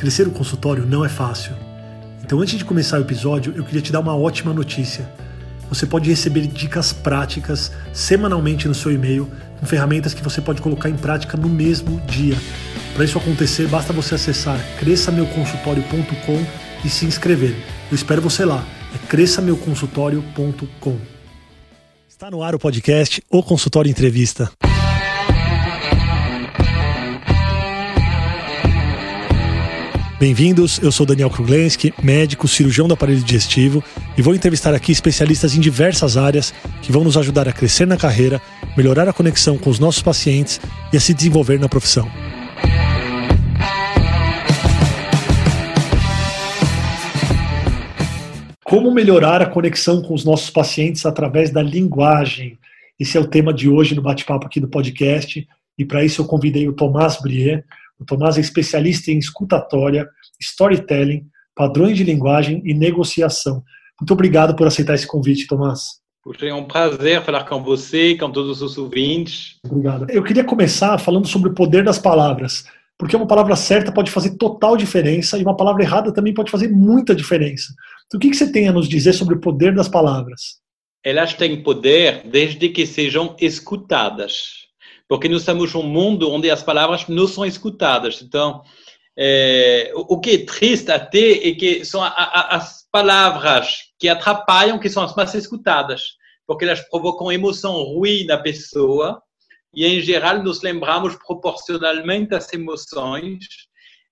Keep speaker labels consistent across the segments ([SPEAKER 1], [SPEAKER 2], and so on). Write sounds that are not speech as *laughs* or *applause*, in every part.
[SPEAKER 1] Crescer o consultório não é fácil. Então, antes de começar o episódio, eu queria te dar uma ótima notícia. Você pode receber dicas práticas semanalmente no seu e-mail, com ferramentas que você pode colocar em prática no mesmo dia. Para isso acontecer, basta você acessar cresçameuconsultório.com e se inscrever. Eu espero você lá. É cresçameuconsultório.com. Está no ar o podcast O Consultório Entrevista. Bem-vindos, eu sou Daniel Kruglenski, médico, cirurgião do aparelho digestivo e vou entrevistar aqui especialistas em diversas áreas que vão nos ajudar a crescer na carreira, melhorar a conexão com os nossos pacientes e a se desenvolver na profissão. Como melhorar a conexão com os nossos pacientes através da linguagem? Esse é o tema de hoje no bate-papo aqui do podcast e para isso eu convidei o Tomás Brier, o Tomás é especialista em escutatória, storytelling, padrões de linguagem e negociação. Muito obrigado por aceitar esse convite, Tomás.
[SPEAKER 2] Puxa, é um prazer falar com você, com todos os ouvintes.
[SPEAKER 1] Obrigado. Eu queria começar falando sobre o poder das palavras, porque uma palavra certa pode fazer total diferença e uma palavra errada também pode fazer muita diferença. Então, o que você tem a nos dizer sobre o poder das palavras?
[SPEAKER 2] Elas têm poder desde que sejam escutadas porque nós estamos num mundo onde as palavras não são escutadas. Então, é, o que é triste até é que são a, a, as palavras que atrapalham que são as mais escutadas, porque elas provocam emoção ruim na pessoa e, em geral, nos lembramos proporcionalmente das emoções.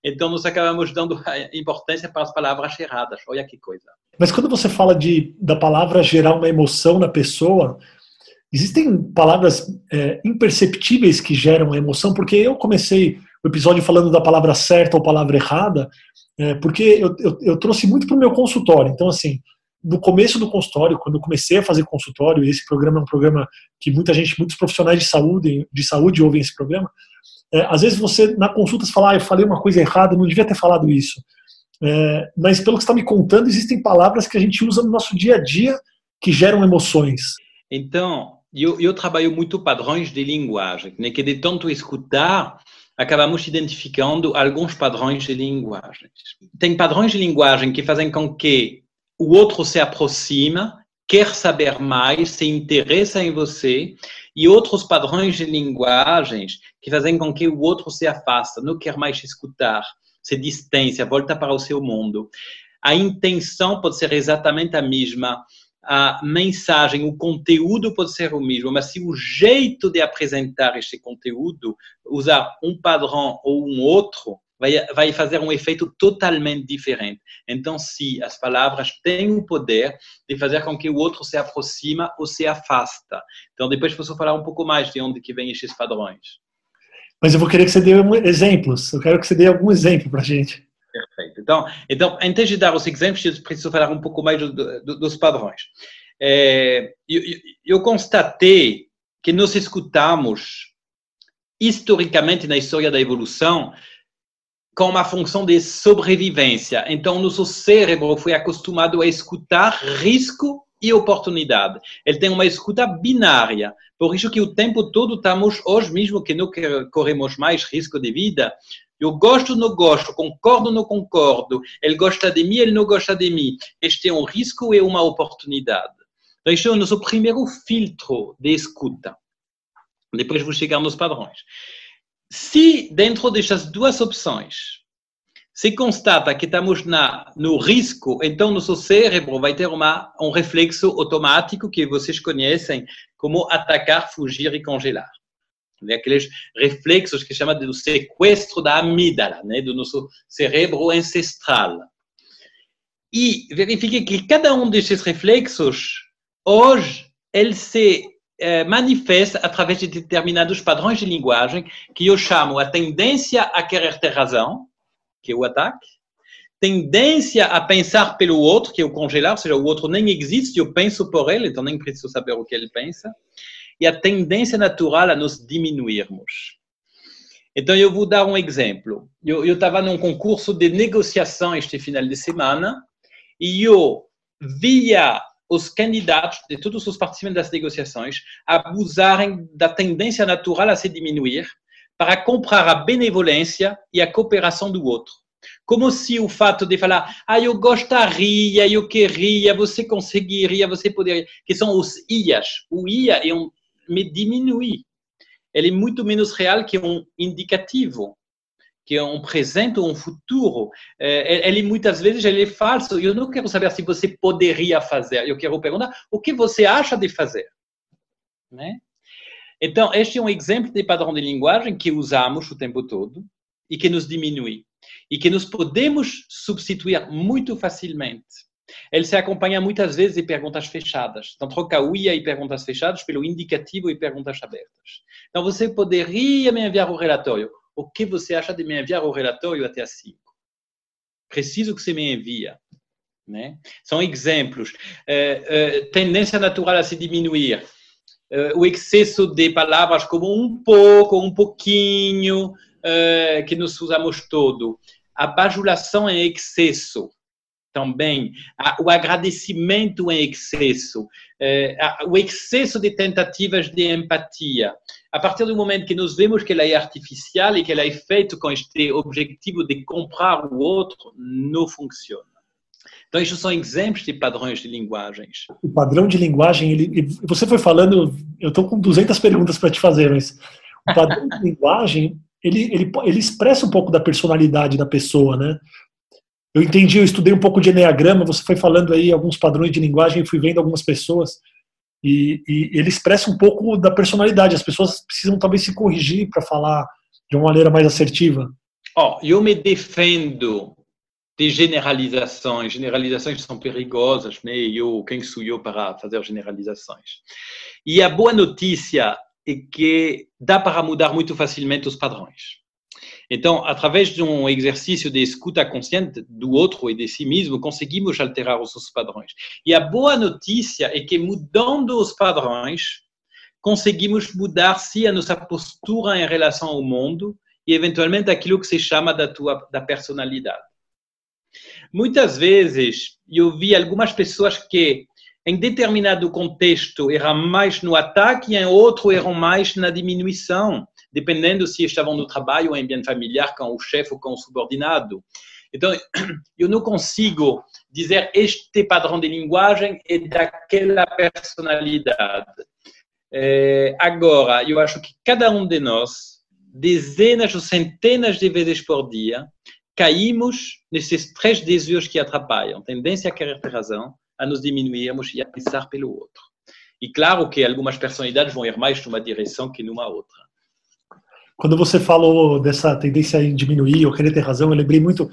[SPEAKER 2] Então, nós acabamos dando *laughs* importância para as palavras erradas. Olha que coisa.
[SPEAKER 1] Mas quando você fala de da palavra gerar uma emoção na pessoa, Existem palavras é, imperceptíveis que geram emoção, porque eu comecei o episódio falando da palavra certa ou palavra errada, é, porque eu, eu, eu, trouxe muito para o meu consultório. Então, assim, no começo do consultório, quando eu comecei a fazer consultório, e esse programa é um programa que muita gente, muitos profissionais de saúde, de saúde ouvem esse programa, é, às vezes você, na consulta, você fala, ah, eu falei uma coisa errada, não devia ter falado isso. É, mas pelo que está me contando, existem palavras que a gente usa no nosso dia a dia que geram emoções.
[SPEAKER 2] Então, eu, eu trabalho muito padrões de linguagem, né, que de tanto escutar, acabamos identificando alguns padrões de linguagem. Tem padrões de linguagem que fazem com que o outro se aproxima, quer saber mais, se interessa em você, e outros padrões de linguagens que fazem com que o outro se afasta, não quer mais escutar, se distancia, volta para o seu mundo. A intenção pode ser exatamente a mesma, a mensagem, o conteúdo pode ser o mesmo, mas se o jeito de apresentar este conteúdo, usar um padrão ou um outro, vai, vai fazer um efeito totalmente diferente. Então, se as palavras têm o poder de fazer com que o outro se aproxima ou se afasta. Então, depois posso falar um pouco mais de onde que vem estes padrões.
[SPEAKER 1] Mas eu vou querer que você dê exemplos. Eu quero que você dê algum exemplo para gente.
[SPEAKER 2] Perfeito. Então, então, antes de dar os exemplos, eu preciso falar um pouco mais do, do, dos padrões. É, eu, eu constatei que nós escutamos, historicamente, na história da evolução, com uma função de sobrevivência. Então, nosso cérebro foi acostumado a escutar risco e oportunidade. Ele tem uma escuta binária. Por isso que o tempo todo estamos, hoje mesmo que não corremos mais risco de vida, eu gosto ou não gosto, concordo ou não concordo, ele gosta de mim, ele não gosta de mim. Este é um risco e uma oportunidade. Então, este é o nosso primeiro filtro de escuta. Depois vou chegar nos padrões. Se dentro destas duas opções se constata que estamos na, no risco, então nosso cérebro vai ter uma, um reflexo automático que vocês conhecem como atacar, fugir e congelar né? aqueles reflexos que chama do sequestro da amígdala, né? do nosso cérebro ancestral. E verifique que cada um desses reflexos, hoje, ele se eh, manifesta através de determinados padrões de linguagem que eu chamo a tendência a querer ter razão, que é o ataque, tendência a pensar pelo outro, que é o congelar, ou seja, o outro nem existe, eu penso por ele, então nem preciso saber o que ele pensa, e a tendência natural a nos diminuirmos. Então, eu vou dar um exemplo. Eu estava num concurso de negociação este final de semana e eu via os candidatos de todos os participantes das negociações abusarem da tendência natural a se diminuir para comprar a benevolência e a cooperação do outro. Como se o fato de falar, ah, eu gostaria, eu queria, você conseguiria, você poderia, que são os ias. O ia é um, me diminui. Ele é muito menos real que um indicativo, que é um presente ou um futuro. É, ele muitas vezes ele é falso. Eu não quero saber se você poderia fazer. Eu quero perguntar o que você acha de fazer. Né? Então, este é um exemplo de padrão de linguagem que usamos o tempo todo e que nos diminui e que nos podemos substituir muito facilmente. Ele se acompanha muitas vezes de perguntas fechadas. Então, troca o IA e perguntas fechadas pelo indicativo e perguntas abertas. Então, você poderia me enviar o relatório. O que você acha de me enviar o relatório até às 5? Preciso que você me envie. Né? São exemplos. É, é, tendência natural a se diminuir. É, o excesso de palavras como um pouco, um pouquinho, é, que nós usamos todo a bajulação em excesso também, o agradecimento em excesso, eh, o excesso de tentativas de empatia. A partir do momento que nós vemos que ela é artificial e que ela é feita com este objetivo de comprar o outro, não funciona. Então, estes são exemplos de padrões de linguagens.
[SPEAKER 1] O padrão de linguagem, ele, você foi falando, eu estou com 200 perguntas para te fazer, mas o padrão de *laughs* linguagem, ele, ele, ele expressa um pouco da personalidade da pessoa, né? Eu entendi, eu estudei um pouco de Enneagrama, você foi falando aí alguns padrões de linguagem, fui vendo algumas pessoas, e, e ele expressa um pouco da personalidade. As pessoas precisam talvez se corrigir para falar de uma maneira mais assertiva.
[SPEAKER 2] Oh, eu me defendo de generalizações. Generalizações são perigosas, né? Eu, quem sou eu para fazer generalizações? E a boa notícia é que dá para mudar muito facilmente os padrões. Então, através de um exercício de escuta consciente do outro e de si mesmo, conseguimos alterar os padrões. E a boa notícia é que, mudando os padrões, conseguimos mudar se a nossa postura em relação ao mundo e, eventualmente, aquilo que se chama da tua da personalidade. Muitas vezes, eu vi algumas pessoas que em determinado contexto eram mais no ataque, e em outro eram mais na diminuição, dependendo se estavam no trabalho ou em ambiente familiar com o chefe ou com o subordinado. Então, *clears throat* eu não consigo dizer este padrão de linguagem é daquela personalidade. É, agora, eu acho que cada um de nós, dezenas ou centenas de vezes por dia, caímos nesses três desvios que atrapalham: tendência a querer ter razão, a nos diminuirmos e a pensar pelo outro. E claro que algumas personalidades vão ir mais numa direção que numa outra.
[SPEAKER 1] Quando você falou dessa tendência em diminuir ou querer ter razão, eu lembrei muito.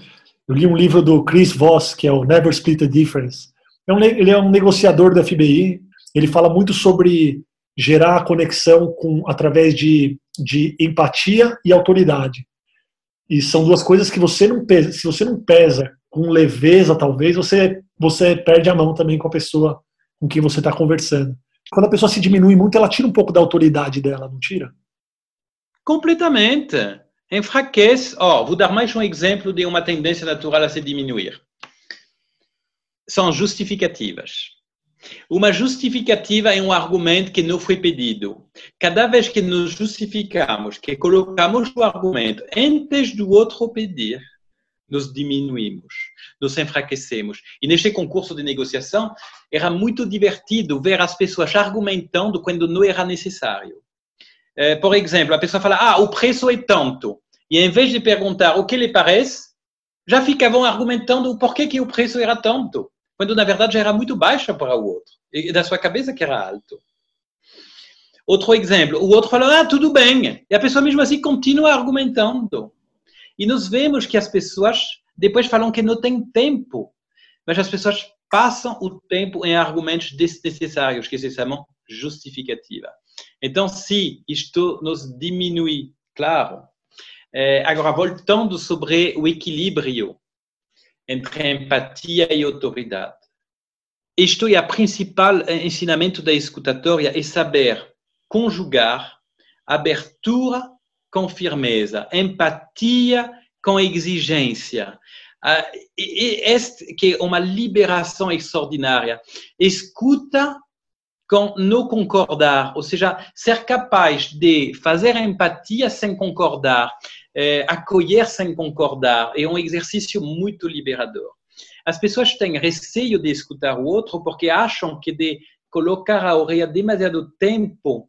[SPEAKER 1] Eu li um livro do Chris Voss, que é o Never Split the Difference. É ele é um negociador da FBI. Ele fala muito sobre gerar conexão com através de, de empatia e autoridade. E são duas coisas que você não pesa. Se você não pesa com leveza, talvez, você, você perde a mão também com a pessoa com quem você está conversando. Quando a pessoa se diminui muito, ela tira um pouco da autoridade dela, não tira?
[SPEAKER 2] Completamente. Enfraquece. Oh, vou dar mais um exemplo de uma tendência natural a se diminuir. São justificativas. Uma justificativa é um argumento que não foi pedido. Cada vez que nos justificamos, que colocamos o argumento antes do outro pedir, nos diminuímos, nos enfraquecemos. E neste concurso de negociação, era muito divertido ver as pessoas argumentando quando não era necessário. Eh, por exemplo, a pessoa fala, ah, o preço é tanto. E em vez de perguntar o que lhe parece, já ficavam argumentando o porquê que o preço era tanto quando na verdade já era muito baixa para o outro, e da sua cabeça que era alto. Outro exemplo, o outro falou, ah, tudo bem, e a pessoa mesmo assim continua argumentando. E nós vemos que as pessoas depois falam que não tem tempo, mas as pessoas passam o tempo em argumentos desnecessários, que se chamam justificativa. Então, se isto nos diminui, claro. É, agora, voltando sobre o equilíbrio entre empatia e autoridade. Isto é o principal ensinamento da escutatória, é saber conjugar abertura com firmeza, empatia com exigência. Este que é uma liberação extraordinária. Escuta com não concordar, ou seja, ser capaz de fazer empatia sem concordar, é, acolher sem concordar. É um exercício muito liberador. As pessoas têm receio de escutar o outro porque acham que de colocar a orelha demasiado tempo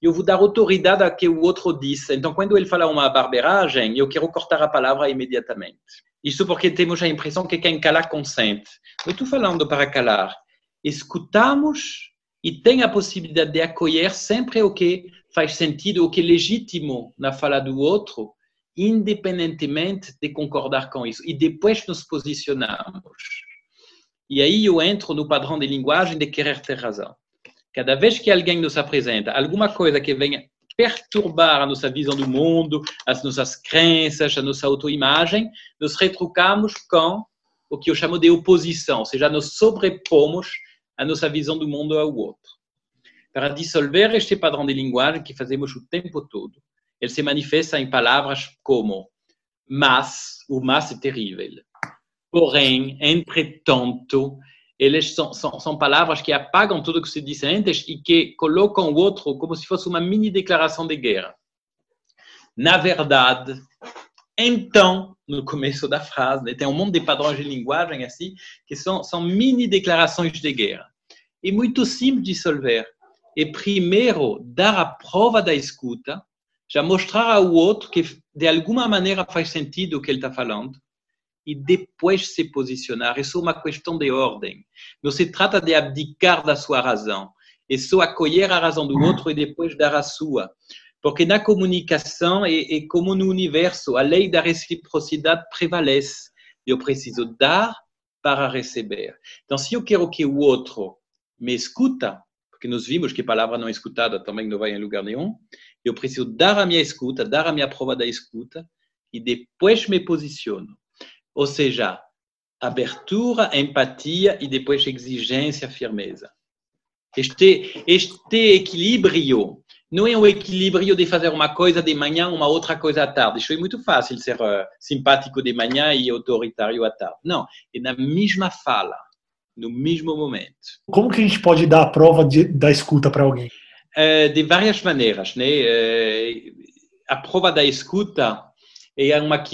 [SPEAKER 2] eu vou dar autoridade a que o outro disse. Então, quando ele fala uma barberagem, eu quero cortar a palavra imediatamente. Isso porque temos a impressão que quem cala consente. Eu estou falando para calar. Escutamos e tem a possibilidade de acolher sempre o que faz sentido, o que é legítimo na fala do outro, independentemente de concordar com isso. E depois nos posicionamos. E aí eu entro no padrão de linguagem de querer ter razão. Cada vez que alguém nos apresenta alguma coisa que venha perturbar a nossa visão do mundo, as nossas crenças, a nossa autoimagem, nos retrucamos com o que eu chamo de oposição, ou seja, nos sobrepomos a nossa visão do mundo ao outro. Para dissolver este padrão de linguagem que fazemos o tempo todo, ele se manifesta em palavras como mas, o mas é terrível, porém, entretanto, eles são, são, são, palavras que apagam tudo que se disse antes e que colocam o outro como se fosse uma mini declaração de guerra. Na verdade, então, no começo da frase, né, tem um monte de padrões de linguagem assim, que são, são mini declarações de guerra. É muito simples de dissolver. E primeiro, dar a prova da escuta, já mostrar ao outro que de alguma maneira faz sentido o que ele está falando, e depois se posicionar. Isso é uma questão de ordem. Não se trata de abdicar da sua razão. É só acolher a razão do outro e depois dar a sua. Porque na comunicação é, é como no universo, a lei da reciprocidade prevalece. Eu preciso dar para receber. Então, se eu quero que o outro me escuta, porque nós vimos que palavra não escutada também não vai em lugar nenhum, eu preciso dar a minha escuta, dar a minha prova da escuta e depois me posiciono. Ou seja, abertura, empatia e depois exigência, firmeza. Este, este equilíbrio não é um equilíbrio de fazer uma coisa de manhã, uma outra coisa à tarde. Isso é muito fácil ser uh, simpático de manhã e autoritário à tarde. Não, é na mesma fala, no mesmo momento.
[SPEAKER 1] Como que a gente pode dar a prova de, da escuta para alguém?
[SPEAKER 2] Uh, de várias maneiras, né? Uh, a prova da escuta é uma,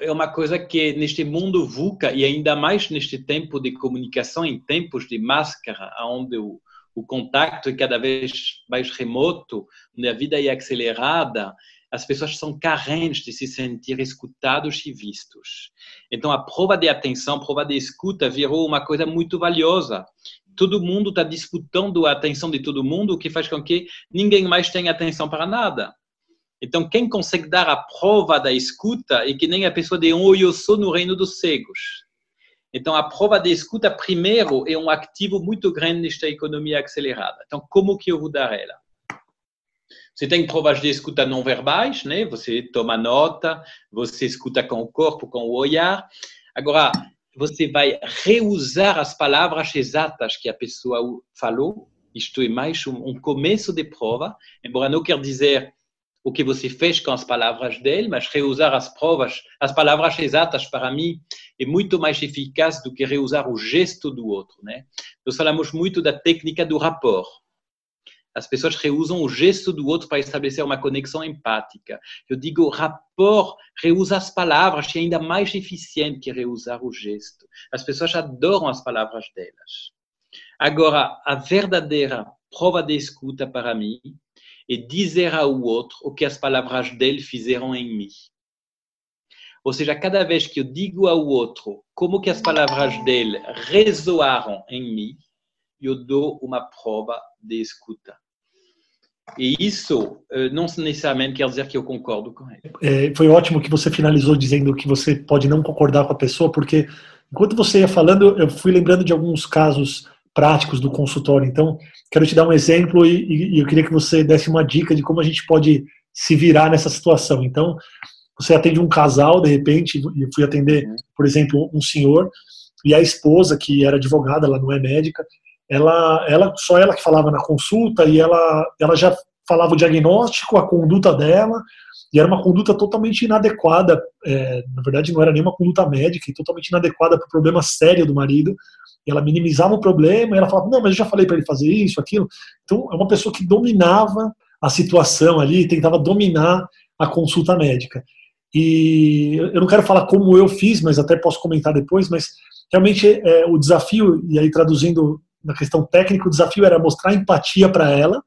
[SPEAKER 2] é uma coisa que neste mundo VUCA, e ainda mais neste tempo de comunicação, em tempos de máscara, onde o, o contato é cada vez mais remoto, onde a vida é acelerada, as pessoas são carentes de se sentir escutados e vistos. Então, a prova de atenção, a prova de escuta virou uma coisa muito valiosa. Todo mundo está disputando a atenção de todo mundo, o que faz com que ninguém mais tenha atenção para nada. Então, quem consegue dar a prova da escuta é que nem a pessoa de um eu sou no reino dos cegos. Então, a prova da escuta, primeiro, é um ativo muito grande nesta economia acelerada. Então, como que eu vou dar ela? Você tem provas de escuta não verbais, né? Você toma nota, você escuta com o corpo, com o olhar. Agora, você vai reusar as palavras exatas que a pessoa falou. Isto é mais um, começo de prova, embora não quer dizer o que você fez com as palavras dele, mas reusar as provas, as palavras exatas, para mim, é muito mais eficaz do que reusar o gesto do outro. Né? Nós falamos muito da técnica do rapport. As pessoas reusam o gesto do outro para estabelecer uma conexão empática. Eu digo, rapport reusa as palavras, é ainda mais eficiente que reusar o gesto. As pessoas adoram as palavras delas. Agora, a verdadeira prova de escuta para mim e dizer ao outro o que as palavras dele fizeram em mim. Ou seja, cada vez que eu digo ao outro como que as palavras dele ressoaram em mim, eu dou uma prova de escuta. E isso eh, não necessariamente quer dizer que eu concordo com ele.
[SPEAKER 1] É, foi ótimo que você finalizou dizendo que você pode não concordar com a pessoa, porque enquanto você ia falando, eu fui lembrando de alguns casos práticos do consultório. Então, quero te dar um exemplo e, e, eu queria que você desse uma dica de como a gente pode se virar nessa situação. Então, você atende um casal, de repente, eu fui atender, por exemplo, um senhor, e a esposa, que era advogada, ela não é médica, ela, ela só ela que falava na consulta e ela, ela já falava o diagnóstico, a conduta dela, e era uma conduta totalmente inadequada, é, na verdade não era nenhuma conduta médica, e totalmente inadequada para o problema sério do marido, ela minimizava o problema, e ela falava, não, mas eu já falei para ele fazer isso, aquilo. Então, é uma pessoa que dominava a situação ali, tentava dominar a consulta médica. E eu não quero falar como eu fiz, mas até posso comentar depois, mas realmente é, o desafio, e aí traduzindo na questão técnica, o desafio era mostrar empatia para ela,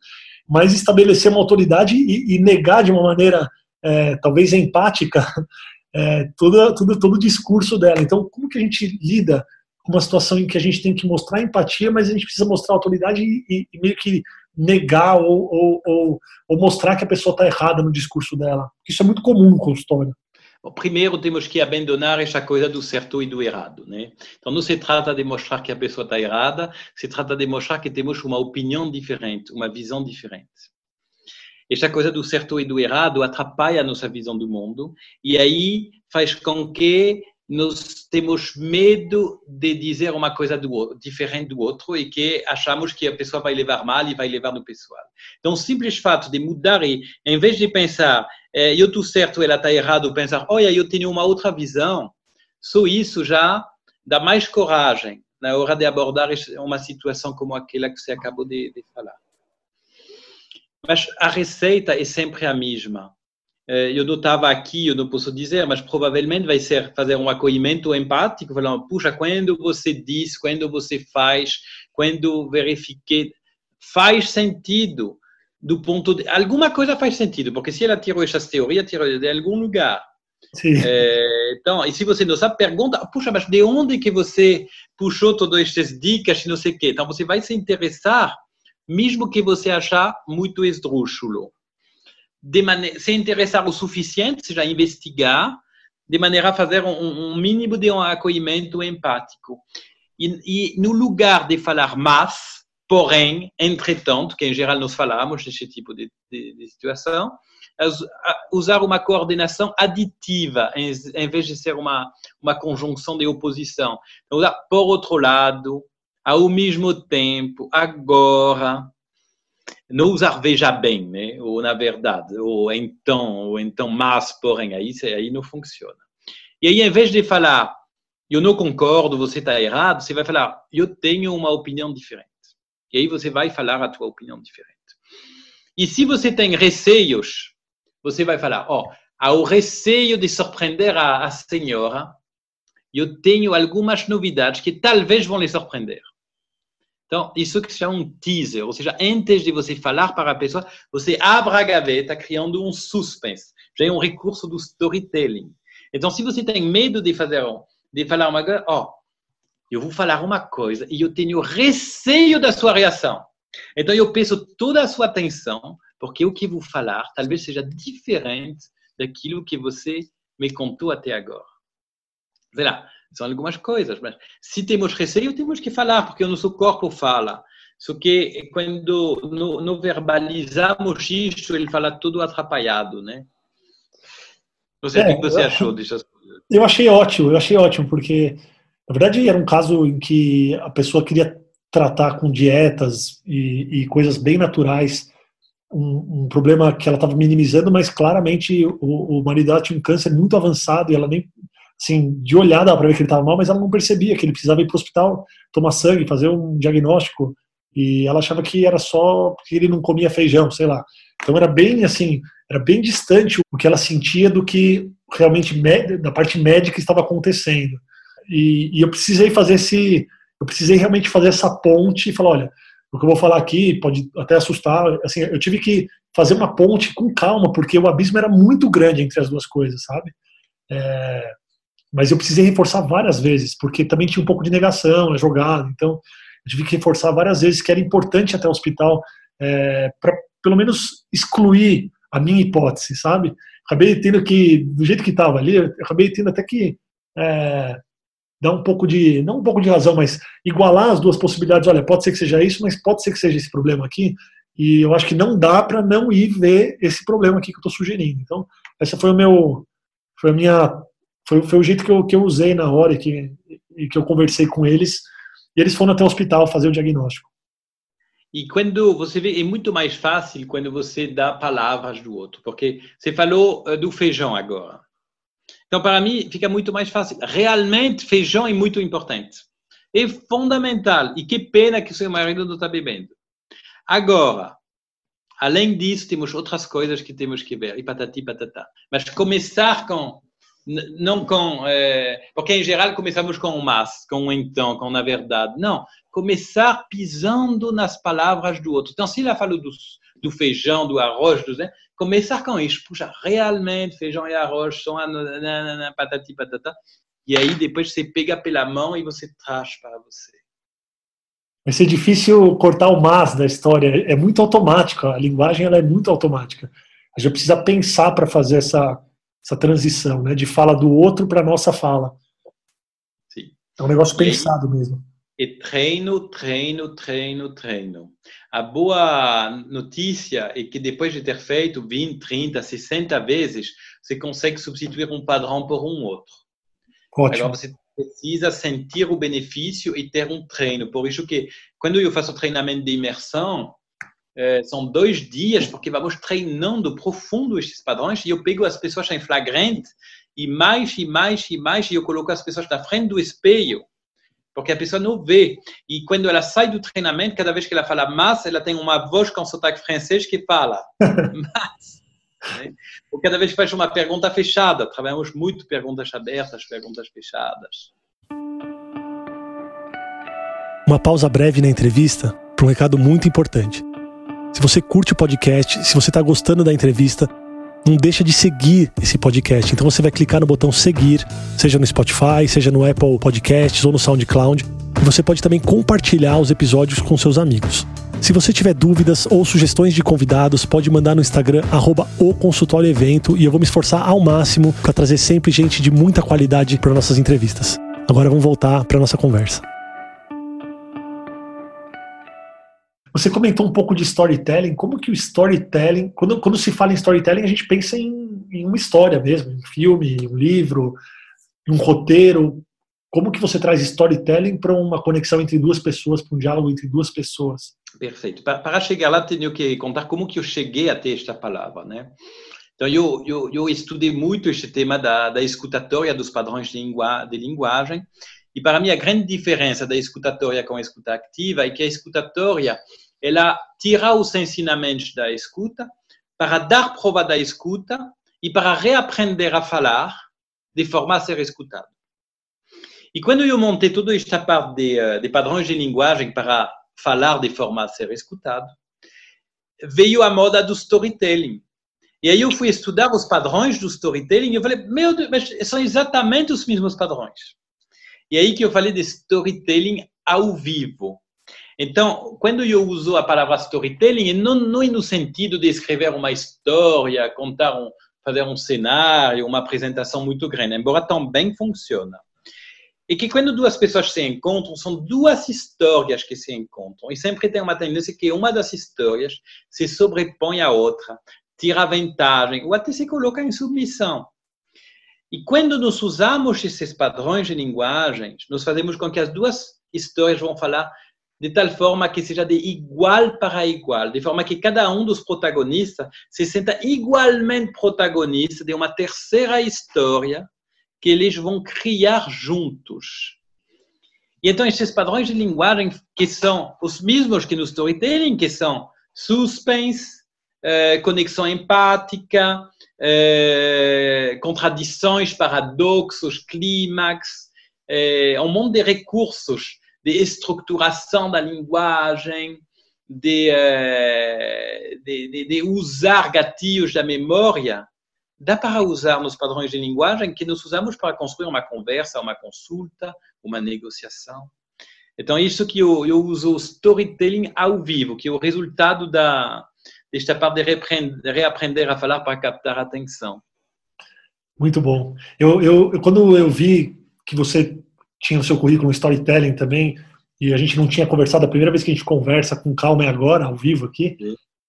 [SPEAKER 1] mas estabelecer uma autoridade e, e negar de uma maneira é, talvez empática *laughs* é, todo, todo, todo o discurso dela. Então, como que a gente lida uma situação em que a gente tem que mostrar empatia, mas a gente precisa mostrar autoridade e, e meio que negar ou, ou, ou, ou mostrar que a pessoa está errada no discurso dela? Isso é muito comum no consultório.
[SPEAKER 2] Bom, primeiro temos que abandonar essa coisa do certo e do errado, né? Então não se trata de mostrar que a pessoa está errada, se trata de mostrar que temos uma opinião diferente, uma visão diferente. Essa coisa do certo e do errado atrapalha a nossa visão do mundo e aí faz com que nós temos medo de dizer uma coisa do, diferente do outro e que achamos que a pessoa vai levar mal e vai levar no pessoal. Então, o simples fato de mudar e, em vez de pensar, eh, eu estou certo, ela está errado, pensar, olha, eu tenho uma outra visão, só isso já dá mais coragem na hora de abordar uma situação como aquela que você acabou de, de falar. Mas a receita é sempre a mesma. Eh, eu não estava aqui, eu não posso dizer, mas provavelmente vai ser fazer um acolhimento empático, falando, puxa, quando você diz, quando você faz, quando verifiquei, faz sentido do ponto de... Alguma coisa faz sentido, porque se ela tirou essas teorias, tirou de algum lugar. É, então, e se você não sabe, pergunta, puxa, mas de onde que você puxou todas essas dicas e não sei o quê? Então, você vai se interessar, mesmo que você achar muito esdrúxulo de maneira, se interessar o suficiente, seja investigar, de maneira a fazer um, um mínimo de um acolhimento empático. E, e, no lugar de falar mas, porém, entretanto, que em geral nós falamos desse tipo de, de, de situação, usar uma coordenação aditiva em, em, vez de ser uma, uma conjunção de oposição. Então, usar por outro lado, ao mesmo tempo, agora, não usar veja bem, né? ou na verdade, ou então, ou então, mas, porém, aí, aí não funciona. E aí, em vez de falar, eu não concordo, você está errado, você vai falar, eu tenho uma opinião diferente. E aí você vai falar a tua opinião diferente. E se você tem receios, você vai falar, ó, oh, ao receio de surpreender a, a senhora, eu tenho algumas novidades que talvez vão lhe surpreender. Então, isso que se chama um teaser, ou seja, antes de você falar para a pessoa, você abre a gaveta criando um suspense. Já é um recurso do storytelling. Então, se você tem medo de fazer, de falar uma coisa, ó, eu vou falar uma coisa e eu tenho receio da sua reação. Então, eu peço toda a sua atenção, porque o que vou falar talvez seja diferente daquilo que você me contou até agora. Sei lá, são algumas coisas, mas se temos receio, temos que falar, porque o nosso corpo fala. Só que quando não, verbalizamos isso, ele fala tudo atrapalhado, né? Sei é, o que você achou dessas coisas.
[SPEAKER 1] Eu achei ótimo, eu achei ótimo, porque na verdade era um caso em que a pessoa queria tratar com dietas e, e coisas bem naturais um, um, problema que ela estava minimizando, mas claramente o, o marido dela tinha um câncer muito avançado e ela nem assim, de olhar dava para ver que ele estava mal, mas ela não percebia que ele precisava ir para o hospital tomar sangue, fazer um diagnóstico, e ela achava que era só porque ele não comia feijão, sei lá. Então era bem assim, era bem distante o que ela sentia do que realmente da parte médica estava acontecendo. E, e eu precisei fazer esse, eu precisei realmente fazer essa ponte e falar, olha, o que eu vou falar aqui pode até assustar, assim, eu tive que fazer uma ponte com calma, porque o abismo era muito grande entre as duas coisas, sabe? É, mas eu precisei reforçar várias vezes, porque também tinha um pouco de negação, é jogado. Então, eu tive que reforçar várias vezes que era importante até o hospital é, para, pelo menos, excluir a minha hipótese, sabe? Acabei tendo que, do jeito que estava ali, acabei tendo até que é, dar um pouco de, não um pouco de razão, mas igualar as duas possibilidades. Olha, pode ser que seja isso, mas pode ser que seja esse problema aqui. E eu acho que não dá para não ir ver esse problema aqui que eu estou sugerindo. Então, essa foi o meu, foi a minha foi, foi o jeito que eu, que eu usei na hora e que, e que eu conversei com eles. E eles foram até o hospital fazer o diagnóstico.
[SPEAKER 2] E quando você vê, é muito mais fácil quando você dá palavras do outro, porque você falou eh, do feijão agora. Então, para mim, fica muito mais fácil. Realmente, feijão é muito importante. É fundamental. E que pena que seu marido não está bebendo. Agora, além disso, temos outras coisas que temos que ver. E patati patatá. Mas começar com Não com. É, porque em geral começamos com o mas, com o então, com a verdade. Não. Começar pisando nas palavras do outro. Então, se ela falou do, do feijão, do arroz, do, né, começar com isso. Puxa, realmente, feijão e arroz são patati patata. E aí depois você pega pela mão e você traz para você.
[SPEAKER 1] Vai ser difícil cortar o mas da história. É muito automático. A linguagem ela é muito automática. A gente precisa pensar para fazer essa, essa transição, né? De fala do outro para nossa fala.
[SPEAKER 2] Sim.
[SPEAKER 1] É um negócio e pensado aí, mesmo.
[SPEAKER 2] E treino, treino, treino, treino. A boa notícia é que depois de ter feito 20, 30, 60 vezes, você consegue substituir um padrão por um outro.
[SPEAKER 1] Ótimo.
[SPEAKER 2] Agora você precisa sentir o benefício e ter um treino. Por isso que quando eu faço treinamento de imersão, é, são dois dias, porque vamos treinando profundo esses padrões, e eu pego as pessoas em flagrante, e mais, e mais, e mais, e eu coloco as pessoas na frente do espelho, porque a pessoa não vê. E quando ela sai do treinamento, cada vez que ela fala mas, ela tem uma voz com sotaque francês que fala *laughs* mas. Né? Ou cada vez que faz uma pergunta fechada, trabalhamos muito perguntas abertas, perguntas fechadas.
[SPEAKER 1] Uma pausa breve na entrevista para um recado muito importante. Se você curte o podcast, se você está gostando da entrevista, não deixa de seguir esse podcast. Então você vai clicar no botão seguir, seja no Spotify, seja no Apple Podcasts ou no SoundCloud. E você pode também compartilhar os episódios com seus amigos. Se você tiver dúvidas ou sugestões de convidados, pode mandar no Instagram, arroba o consultório evento, e eu vou me esforçar ao máximo para trazer sempre gente de muita qualidade para nossas entrevistas. Agora vamos voltar para nossa conversa. Você comentou um pouco de storytelling. Como que o storytelling, quando, quando se fala em storytelling, a gente pensa em, em uma história mesmo, um filme, um livro, um roteiro. Como que você traz storytelling para uma conexão entre duas pessoas, para um diálogo entre duas pessoas?
[SPEAKER 2] Perfeito. Para, chegar lá, tenho que contar como que eu cheguei até esta palavra, né? Então, eu, eu, eu estudei muito este tema da, da escutatória dos padrões de, língua, de linguagem. E para mim, a grande diferença da escutatória com a escuta ativa é que a escutatória ela tira os ensinamentos da escuta para dar prova da escuta e para reaprender a falar de forma a ser escutado. E quando eu montei toda esta parte de, de padrões de linguagem para falar de forma a ser escutado, veio a moda do storytelling. E aí eu fui estudar os padrões do storytelling e eu falei, meu Deus, mas são exatamente os mesmos padrões. E aí que eu falei de storytelling ao vivo. Então, quando eu uso a palavra storytelling, não, não é no sentido de escrever uma história, contar um, fazer um cenário, uma apresentação muito grande, embora também funcione e que quando duas pessoas se encontram, são duas histórias que se encontram. E sempre tem uma tendência que uma das histórias se sobrepõe à outra, tira vantagem, ou até se coloca em submissão. E quando nós usamos esses padrões de linguagem, nós fazemos com que as duas histórias vão falar de tal forma que seja de igual para igual, de forma que cada um dos protagonistas se sinta igualmente protagonista de uma terceira história que eles vão criar juntos. E então, esses padrões de linguagem, que são os mesmos que no storytelling, que são suspense, eh, conexão empática, eh, contradições, paradoxos, clímax, eh, um monte de recursos de estruturação da linguagem, de, de, de, de usar gatilhos da memória dá para usar nos padrões de linguagem que nós usamos para construir uma conversa, uma consulta, uma negociação. Então, isso que eu, eu uso storytelling ao vivo, que é o resultado da, desta parte de reaprender, de reaprender a falar para captar a atenção.
[SPEAKER 1] Muito bom. Eu, eu, quando eu vi que você tinha o seu currículo storytelling também, e a gente não tinha conversado, a primeira vez que a gente conversa com calma é agora, ao vivo aqui,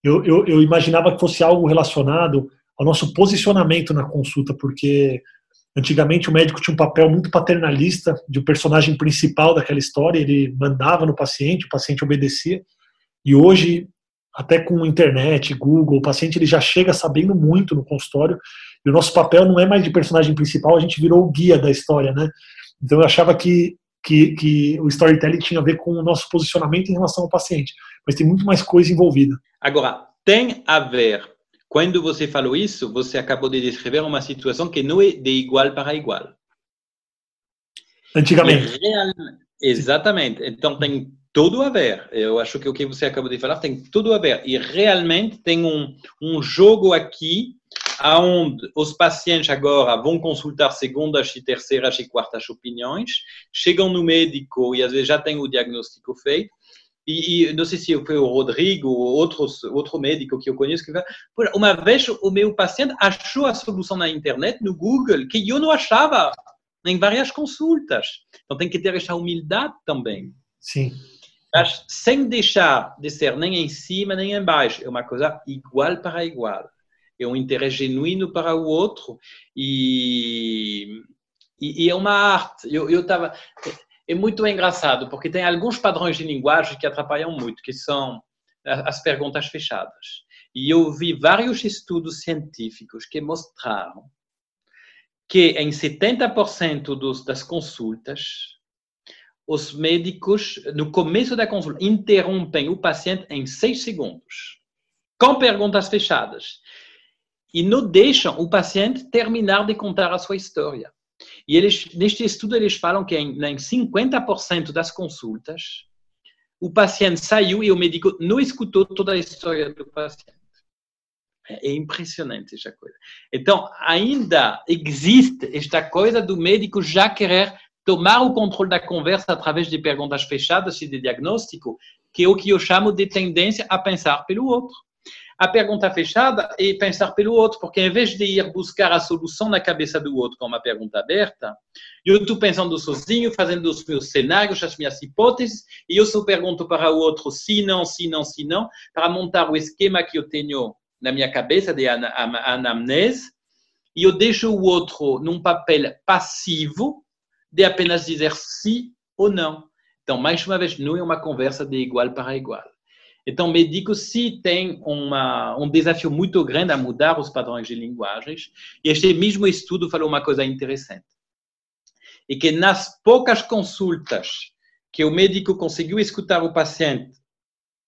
[SPEAKER 1] eu, eu, eu imaginava que fosse algo relacionado ao nosso posicionamento na consulta, porque antigamente o médico tinha um papel muito paternalista de um personagem principal daquela história, ele mandava no paciente, o paciente obedecia, e hoje, até com internet, Google, o paciente ele já chega sabendo muito no consultório, e o nosso papel não é mais de personagem principal, a gente virou o guia da história, né? Então eu achava que, que, que o storytelling tinha a ver com o nosso posicionamento em relação ao paciente, mas tem muito mais coisa envolvida.
[SPEAKER 2] Agora, tem a ver Quando você falou isso, você acabou de descrever uma situação que não é de igual para igual.
[SPEAKER 1] Antigamente.
[SPEAKER 2] Real... Exatamente. Então tem tudo a ver. Eu acho que o que você acabou de falar tem tudo a ver. E realmente tem um, um jogo aqui onde os pacientes agora vão consultar segundas e terceiras e quartas opiniões, chegam no médico e às vezes já tem o diagnóstico feito, e, e, não sei se foi o Rodrigo ou outros, outro médico que eu conheço que uma vez o meu paciente achou a solução na internet, no Google, que eu não achava em várias consultas. Então tem que ter essa humildade também.
[SPEAKER 1] Sim.
[SPEAKER 2] Mas sem deixar de ser nem em cima nem embaixo, é uma coisa igual para igual. É um interesse genuíno para o outro e, e, e é uma arte. Eu estava é muito engraçado, porque tem alguns padrões de linguagem que atrapalham muito, que são as perguntas fechadas. E eu vi vários estudos científicos que mostraram que em 70% dos, das consultas, os médicos, no começo da consulta, interrompem o paciente em seis segundos, com perguntas fechadas, e não deixam o paciente terminar de contar a sua história. E eles, neste estudo, eles falam que em, em 50% das consultas, o paciente saiu e o médico não escutou toda a história do paciente. É impressionante essa coisa. Então, ainda existe esta coisa do médico já querer tomar o controle da conversa através de perguntas fechadas e de diagnóstico, que é o que eu chamo de tendência a pensar pelo outro. A pergunta fechada e pensar pelo outro, porque em vez de ir buscar a solução na cabeça do outro com uma pergunta aberta, eu estou pensando sozinho, fazendo os meus cenários, as minhas hipóteses, e eu só pergunto para o outro se não, se não, se não, para montar o esquema que eu tenho na minha cabeça de anamnese, e eu deixo o outro num papel passivo de apenas dizer sim ou não. Então, mais uma vez, não é uma conversa de igual para igual. Então, médico se tem uma, um desafio muito grande a mudar os padrões de linguagens. E este mesmo estudo falou uma coisa interessante. E que nas poucas consultas que o médico conseguiu escutar o paciente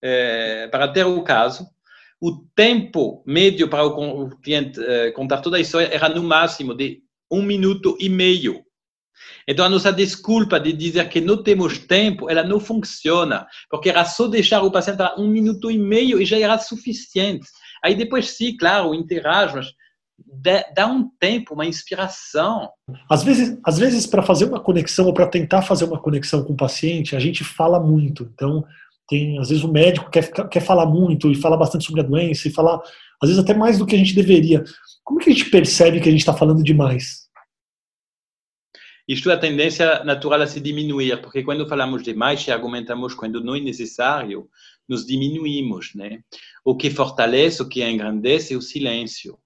[SPEAKER 2] eh, para ter o caso, o tempo médio para o cliente eh, contar toda a história era no máximo de um minuto e meio. Então, a nossa desculpa de dizer que não temos tempo, ela não funciona, porque era só deixar o paciente um minuto e meio e já era suficiente. Aí depois, sim, claro, interage, mas dá um tempo, uma inspiração.
[SPEAKER 1] Às vezes, às vezes para fazer uma conexão ou para tentar fazer uma conexão com o paciente, a gente fala muito. Então, tem, às vezes o médico quer, quer falar muito e falar bastante sobre a doença e falar, às vezes até mais do que a gente deveria. Como que a gente percebe que a gente está falando demais?
[SPEAKER 2] Isto é a tendência natural a se diminuir, porque quando falamos demais e argumentamos quando não é necessário, nos diminuímos, né? O que fortalece, o que engrandece é o silêncio.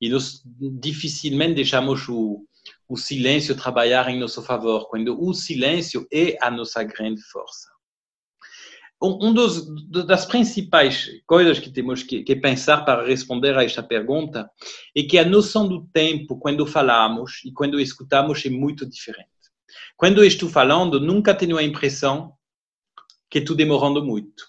[SPEAKER 2] E nós dificilmente deixamos o, o silêncio trabalhar em nosso favor, quando o silêncio é a nossa grande força um dos, das principais coisas que temos que, que, pensar para responder a esta pergunta é que a noção do tempo, quando falamos e quando escutamos, é muito diferente. Quando estou falando, nunca tenho a impressão que estou demorando muito.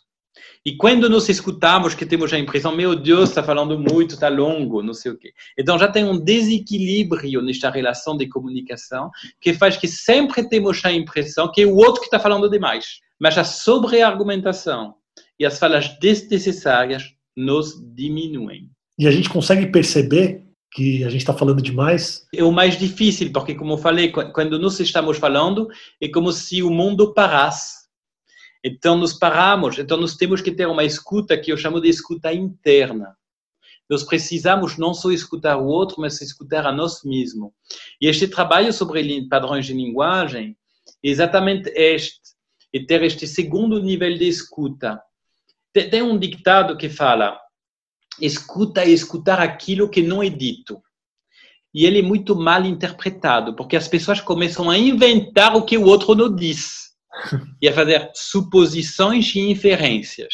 [SPEAKER 2] E quando nós escutamos, que temos a impressão, meu Deus, está falando muito, está longo, não sei o quê. Então já tem um desequilíbrio nesta relação de comunicação que faz que sempre temos a impressão que é o outro que está falando demais mas a sobre-argumentação e as falas desnecessárias nos diminuem.
[SPEAKER 1] E a gente consegue perceber que a gente está falando demais?
[SPEAKER 2] É o mais difícil, porque, como eu falei, quando nós estamos falando, é como se o mundo parasse. Então, nós paramos, então nós temos que ter uma escuta que eu chamo de escuta interna. Nós precisamos não só escutar o outro, mas escutar a nós mesmos. E este trabalho sobre padrões de linguagem é exatamente este e ter este segundo nível de escuta. Tem um ditado que fala: escuta e escutar aquilo que não é dito. E ele é muito mal interpretado, porque as pessoas começam a inventar o que o outro não diz *laughs* e a fazer suposições e inferências.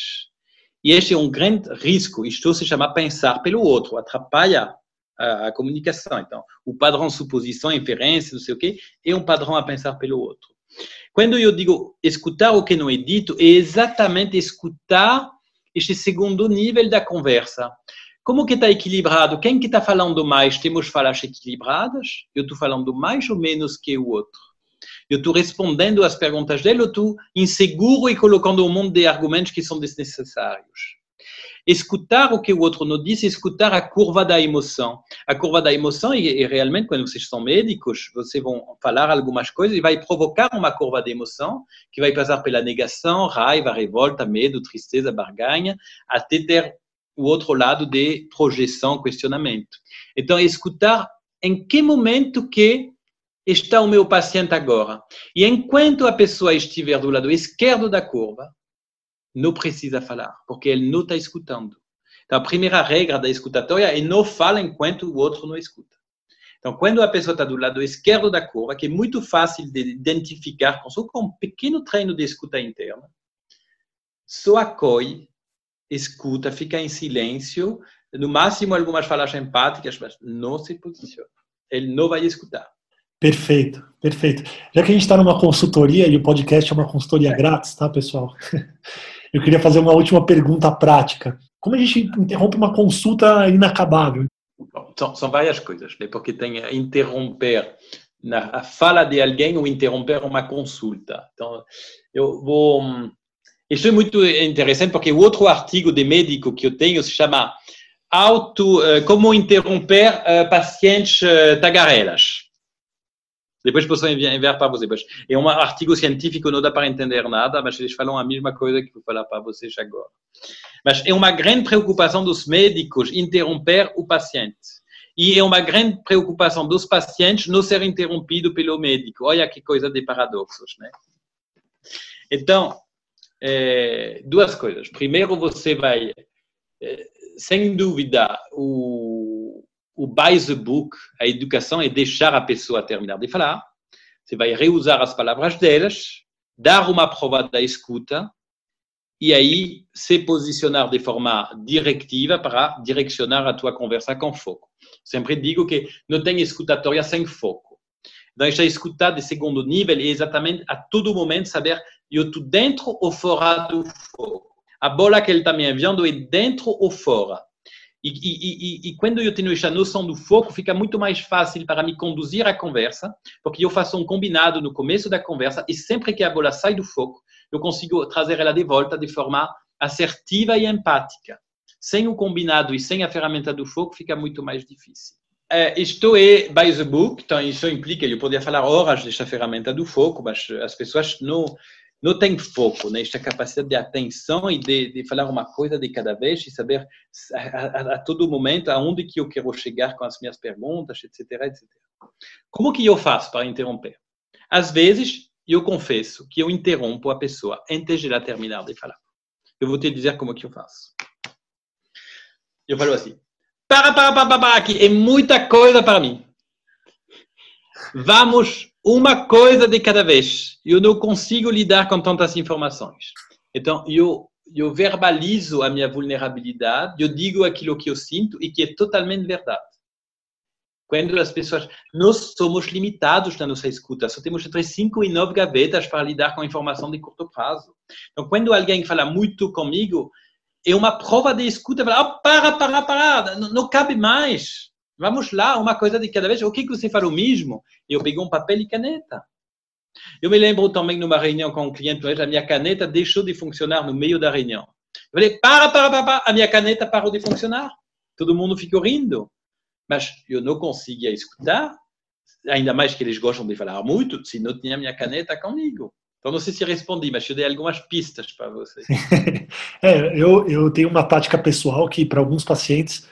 [SPEAKER 2] E este é um grande risco. Isto se chama pensar pelo outro, atrapalha a, a comunicação. Então, o padrão suposição, inferência, não sei o quê, é um padrão a pensar pelo outro. Quando eu digo escutar o que não é dito, é exatamente escutar este segundo nível da conversa. como que está equilibrado? Quem que está falando mais? Temos falas equilibradas? Eu estou falando mais ou menos que o outro? Eu estou respondendo às perguntas dele ou estou inseguro e colocando um monte de argumentos que são desnecessários? Escutar o que o outro nos diz, escutar a curva da emoção. A curva da emoção, e, e realmente, quando vocês são médicos, vocês vão falar algumas coisas e vai provocar uma curva de emoção que vai passar pela negação, raiva, revolta, medo, tristeza, barganha, até ter o outro lado de projeção, questionamento. Então, escutar em que momento que está o meu paciente agora. E enquanto a pessoa estiver do lado esquerdo da curva, não precisa falar, porque ele não está escutando. Então, a primeira regra da escutatória é não falar enquanto o outro não escuta. Então, quando a pessoa está do lado esquerdo da curva, que é muito fácil de identificar só com um pequeno treino de escuta interna, só acolhe, escuta, fica em silêncio, no máximo algumas falas empáticas, mas não se posiciona. Ele não vai escutar.
[SPEAKER 1] Perfeito, perfeito. Já que a gente está numa consultoria e o podcast é uma consultoria grátis, tá, pessoal? *laughs* Eu queria fazer uma última pergunta prática. Como a gente interrompe uma consulta inacabável?
[SPEAKER 2] Bom, são, são, várias coisas, né? porque tem interromper na fala de alguém ou interromper uma consulta. Então, eu vou. Isso é muito interessante porque o outro artigo de médico que eu tenho se chama Auto, eh, Como Interromper eh, Pacientes eh, Tagarelas. Depois posso enviar para vocês. É um artigo científico, não dá para entender nada, mas eles falam a mesma coisa que vou falar para vocês agora. Mas é uma grande preocupação dos médicos interromper o paciente. E é uma grande preocupação dos pacientes não ser interrompido pelo médico. Olha que coisa de paradoxos, né? Então, é, duas coisas. Primeiro, você vai, é, sem dúvida, o, o by the book, a educação é deixar a pessoa terminar de falar. Você vai reusar as palavras delas, dar uma prova da escuta e aí se posicionar de forma directiva para direcionar a tua conversa com foco. Sempre digo que não tem escutatória sem foco. Então, esta escuta de segundo nível é exatamente a todo momento saber eu estou dentro ou fora do foco. A bola que ele está me enviando é dentro ou fora. E, e, e, e, quando eu tenho essa noção do foco, fica muito mais fácil para me conduzir a conversa, porque eu faço um combinado no começo da conversa e sempre que a bola sai do foco, eu consigo trazer ela de volta de forma assertiva e empática. Sem o combinado e sem a ferramenta do foco, fica muito mais difícil. É, isto é by the book, então isso implica, eu poderia falar horas desta ferramenta do foco, mas as pessoas não não tem foco, né? esta capacidade de atenção e de, de falar uma coisa de cada vez e saber a, a, a, todo momento aonde que eu quero chegar com as minhas perguntas, etc, etc. Como que eu faço para interromper? Às vezes, eu confesso que eu interrompo a pessoa antes de ela terminar de falar. Eu vou te dizer como que eu faço. Eu falo assim, para, para, para, para, aqui é muita coisa para mim. Vamos uma coisa de cada vez. Eu não consigo lidar com tantas informações. Então, eu, eu verbalizo a minha vulnerabilidade, eu digo aquilo que eu sinto e que é totalmente verdade. Quando as pessoas. Nós somos limitados na nossa escuta, só temos entre 5 e 9 gavetas para lidar com informação de curto prazo. Então, quando alguém fala muito comigo, é uma prova de escuta. Fala, oh, para, para, para, não, não cabe mais. Vamos lá, uma coisa de cada vez. O que, que você falou mesmo? Eu peguei um papel e caneta. Eu me lembro também numa reunião com um cliente, a minha caneta deixou de funcionar no meio da reunião. Eu falei, para, para, para, para, a minha caneta parou de funcionar. Todo mundo ficou rindo. Mas eu não conseguia escutar, ainda mais que eles gostam de falar muito, se não tinha minha caneta comigo. Então, não sei se respondi, mas eu dei algumas pistas para vocês. *laughs*
[SPEAKER 1] é, eu, eu tenho uma tática pessoal que, para alguns pacientes,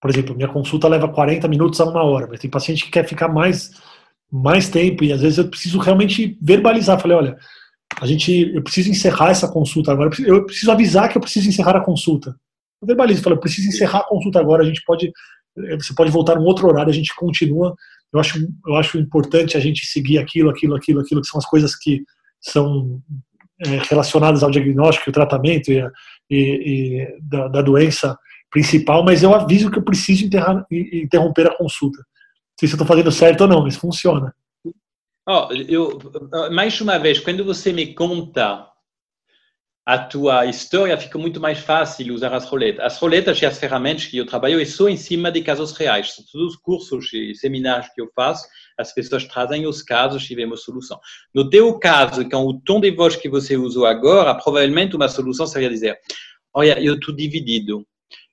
[SPEAKER 1] por exemplo, minha consulta leva 40 minutos a uma hora, mas tem paciente que quer ficar mais, mais tempo e às vezes eu preciso realmente verbalizar. Falei, olha, a gente, eu preciso encerrar essa consulta agora, eu preciso avisar que eu preciso encerrar a consulta. Eu verbalizo, falei, eu preciso encerrar a consulta agora, a gente pode, eh, você pode voltar num outro horário, a gente continua. Eu acho, eu acho importante a gente seguir aquilo, aquilo, aquilo, aquilo, que são as coisas que são é, relacionadas ao diagnóstico, o tratamento e, e, e da, da doença principal, mas eu aviso que eu preciso interromper a consulta. Não sei se eu estou fazendo certo ou não, mas funciona.
[SPEAKER 2] Oh, eu, mais uma vez, quando você me conta a tua história, fica muito mais fácil usar as roletas. As roletas e as ferramentas que eu trabalho é só em cima de casos reais. Todos os cursos e seminários que eu faço, as pessoas trazem os casos e vemos solução. No teu caso, com o tom de voz que você usou agora, provavelmente uma solução seria dizer: Olha, eu estou dividido.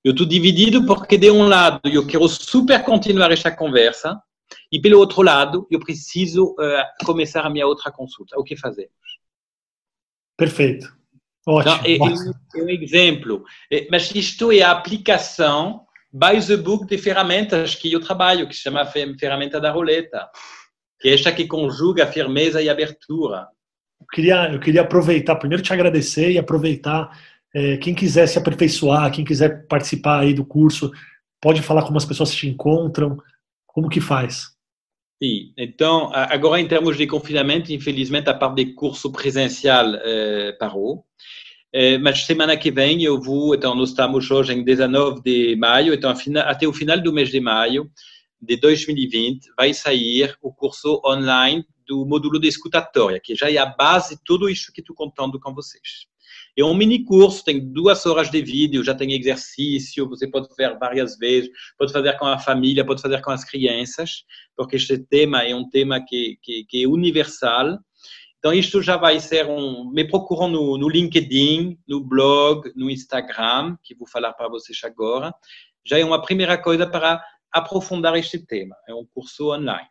[SPEAKER 2] Eu estou dividido porque, de um lado, eu quero super continuar esta conversa, e, pelo outro lado, eu preciso uh, começar a minha outra consulta. O que fazer?
[SPEAKER 1] Perfeito. Ótimo.
[SPEAKER 2] Então, é, é, um exemplo. É, mas isto é a aplicação by the book de ferramentas que eu trabalho, que se chama ferramenta da roleta, que é esta que conjuga firmeza e abertura.
[SPEAKER 1] Eu queria, eu queria aproveitar, primeiro te agradecer e aproveitar, é, quem quiser se aperfeiçoar, quem quiser participar aí do curso, pode falar como as pessoas te encontram, como que faz?
[SPEAKER 2] Sim, então, agora em termos de confinamento, infelizmente a parte de curso presencial eh, parou, eh, mas semana que vem eu vou, então nós estamos hoje em 19 de maio, então até o final do mês de maio de 2020 vai sair o curso online do módulo de escutatória, que já é a base de tudo isso que estou contando com vocês. É um mini curso, tem duas horas de vídeo, já tem exercício, você pode fazer várias vezes, pode fazer com a família, pode fazer com as crianças, porque este tema é um tema que, que, que é universal. Então, isto já vai ser um. Me procuram no, no LinkedIn, no blog, no Instagram, que vou falar para vocês agora. Já é uma primeira coisa para aprofundar este tema. É um curso online.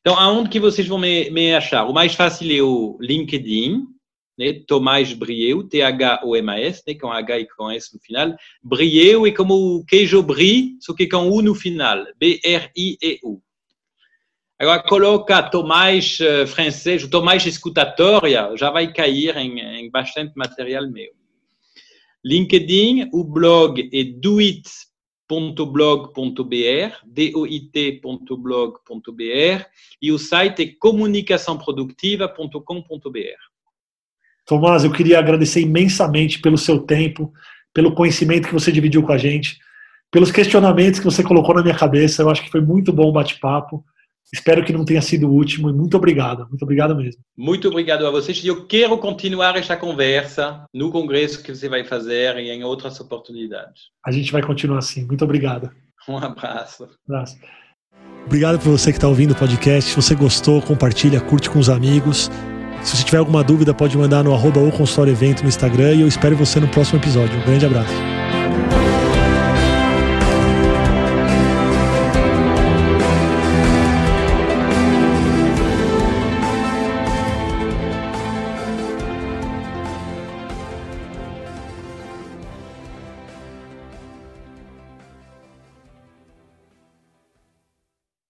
[SPEAKER 2] Então, aonde que vocês vão me, me achar? O mais fácil é o LinkedIn, né? Tomás Brieu, T-H-O-M-A-S, né? com H e S no final. Brieu é como o queijo brie, só que com U no final, B-R-I-E-U. Agora coloca Tomás uh, francês, Tomás escutatória, já vai cair em, em bastante material meu. LinkedIn, o blog é doit.blog.br, doit.blog.br, e o site é comunicaçãoproductiva.com.br.
[SPEAKER 1] Tomás, eu queria agradecer imensamente pelo seu tempo, pelo conhecimento que você dividiu com a gente, pelos questionamentos que você colocou na minha cabeça. Eu acho que foi muito bom o bate-papo. Espero que não tenha sido o último e muito obrigado, muito obrigado mesmo.
[SPEAKER 2] Muito obrigado a vocês. Eu quero continuar esta conversa no congresso que você vai fazer e em outras oportunidades.
[SPEAKER 1] A gente vai continuar assim. Muito obrigado.
[SPEAKER 2] Um abraço.
[SPEAKER 1] Um abraço. Obrigado por você que está ouvindo o podcast. Se você gostou, compartilha, curte com os amigos. Se você tiver alguma dúvida, pode mandar no arroba ou consultório evento no Instagram e eu espero você no próximo episódio. Um grande abraço.